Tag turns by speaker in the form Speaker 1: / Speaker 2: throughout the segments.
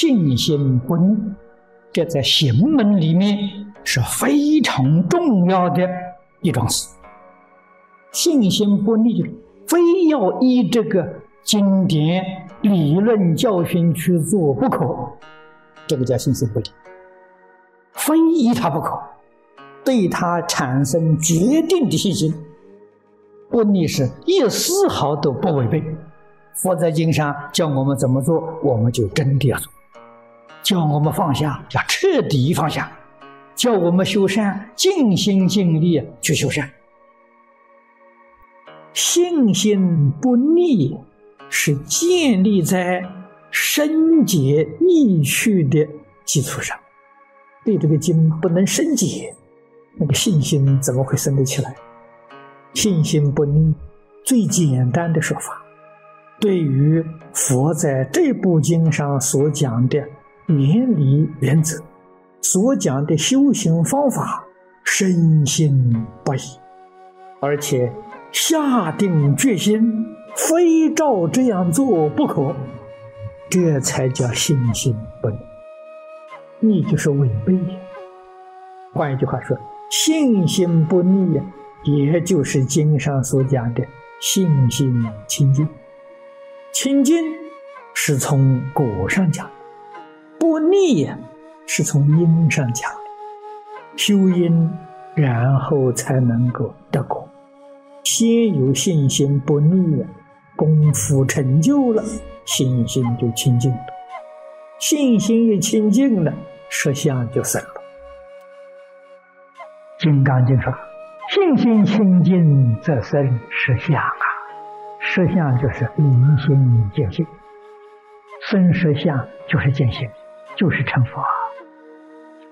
Speaker 1: 信心不逆，这在行门里面是非常重要的一桩事。信心不逆，非要依这个经典理论教训去做不可，这个叫信心不逆。非依他不可，对他产生决定的信心，不逆是一丝毫都不违背。佛在经上叫我们怎么做，我们就真的要做；叫我们放下，要彻底放下；叫我们修善，尽心尽力去修善。信心不逆，是建立在深解意趣的基础上。对这个经不能深解，那个信心怎么会生得起来？信心不逆，最简单的说法。对于佛在这部经上所讲的原理原则，所讲的修行方法，深信不疑，而且下定决心，非照这样做不可，这才叫信心不逆。逆就是违背。换一句话说，信心不逆，也就是经上所讲的信心清净。清净是从果上讲，不逆是从因上讲。修因，然后才能够得果。先有信心不逆，功夫成就了，信心就清净了。信心一清净了，实相就生了。《金刚经》说：“信心清净，则生实相啊。”实相就是明心见性，生实相就是见性，就是成佛。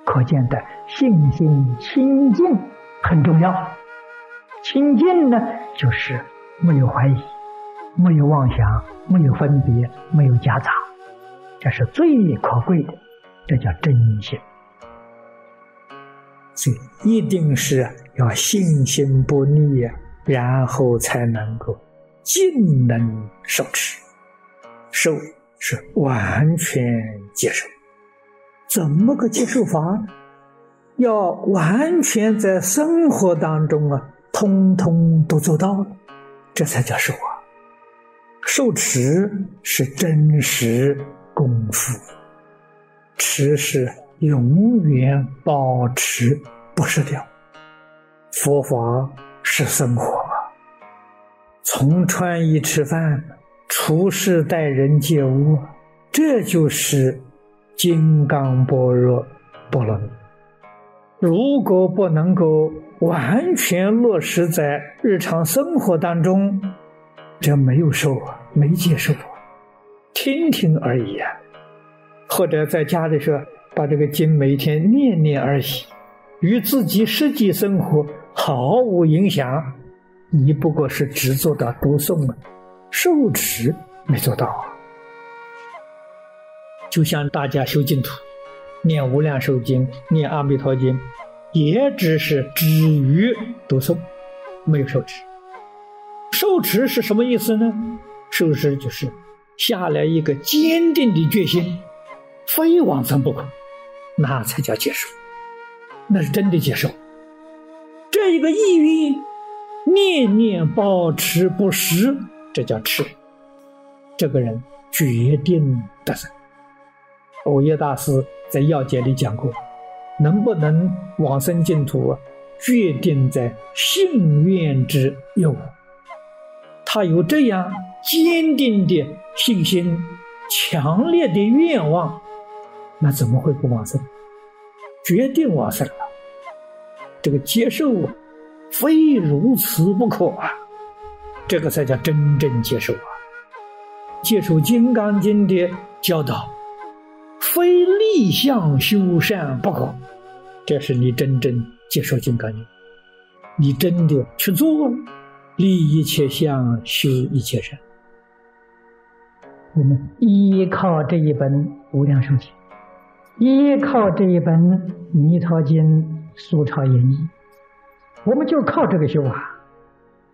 Speaker 1: 可见的信心清净很重要。清净呢，就是没有怀疑，没有妄想，没有分别，没有夹杂，这是最可贵的，这叫真心。所以一定是要信心不逆，然后才能够。尽能受持，受是完全接受。怎么个接受法？要完全在生活当中啊，通通都做到了，这才叫受啊。受持是真实功夫，持是永远保持不失掉。佛法是生活。从穿衣吃饭、处事待人接物，这就是金刚般若波罗蜜。如果不能够完全落实在日常生活当中，这没有受啊，没接受啊，听听而已啊。或者在家里说，把这个经每天念念而已，与自己实际生活毫无影响。你不过是只做到读诵啊，受持没做到啊。就像大家修净土，念无量寿经、念阿弥陀经，也只是止于读诵，没有受持。受持是什么意思呢？受持就是下来一个坚定的决心，非往生不可，那才叫接受，那是真的接受。这一个意愿。念念保持不失，这叫持。这个人决定得生。欧耶大师在要解里讲过，能不能往生净土，决定在信愿之有。他有这样坚定的信心、强烈的愿望，那怎么会不往生？决定往生了，这个接受啊。非如此不可啊！这个才叫真正接受啊！接受《金刚经》的教导，非立相修善不可。这是你真正接受《金刚经》，你真的去做了，立一切相，修一切善。我们依靠这一本《无量寿经》，依靠这一本《弥陀经》《苏超演义》。我们就靠这个修啊，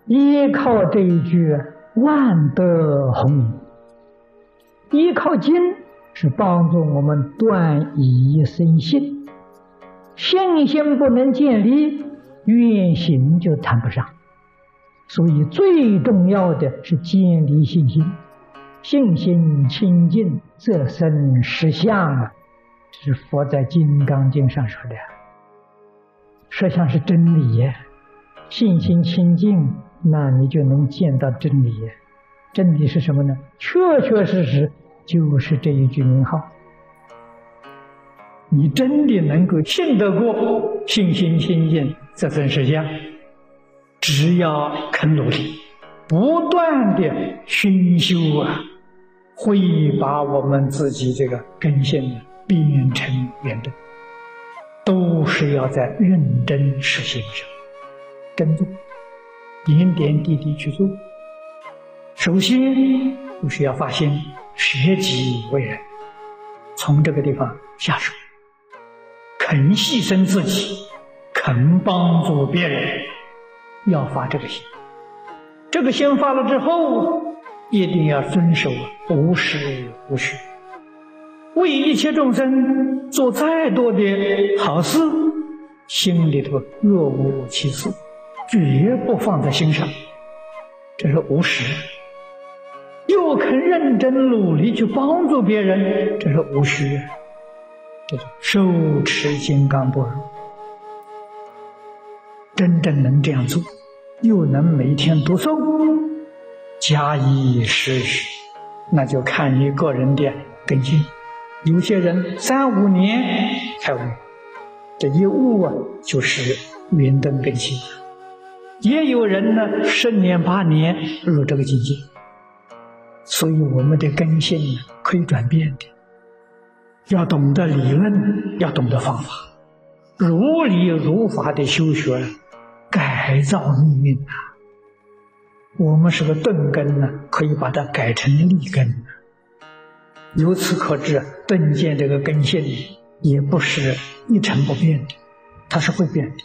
Speaker 1: 依靠这一句万德洪名，依靠经是帮助我们断疑生信。信心不能建立，愿行就谈不上。所以最重要的是建立信心，信心清净则生实相啊！是佛在《金刚经》上说的。实相是真理，信心清净，那你就能见到真理。真理是什么呢？确确实实就是这一句名号。你真的能够信得过，信心清净，这真实相。只要肯努力，不断的熏修啊，会把我们自己这个根性变成圆的。都是要在认真实行上，跟做，点点滴滴去做。首先就是要发心舍己为人，从这个地方下手，肯牺牲自己，肯帮助别人，要发这个心。这个心发了之后，一定要遵守无时无虚。为一切众生做再多的好事，心里头若无其事，绝不放在心上，这是无时；又肯认真努力去帮助别人，这是无虚。这是手持金刚不二，真正能这样做，又能每天读诵，加以实施，那就看你个人的根性。有些人三五年才悟，这一悟啊，就是圆灯根性；也有人呢，十年八年入这个境界。所以我们的根性可以转变的，要懂得理论，要懂得方法，如理如法的修学，改造命运啊。我们是个钝根呢，可以把它改成利根。由此可知，钝见这个根性也不是一成不变的，它是会变的。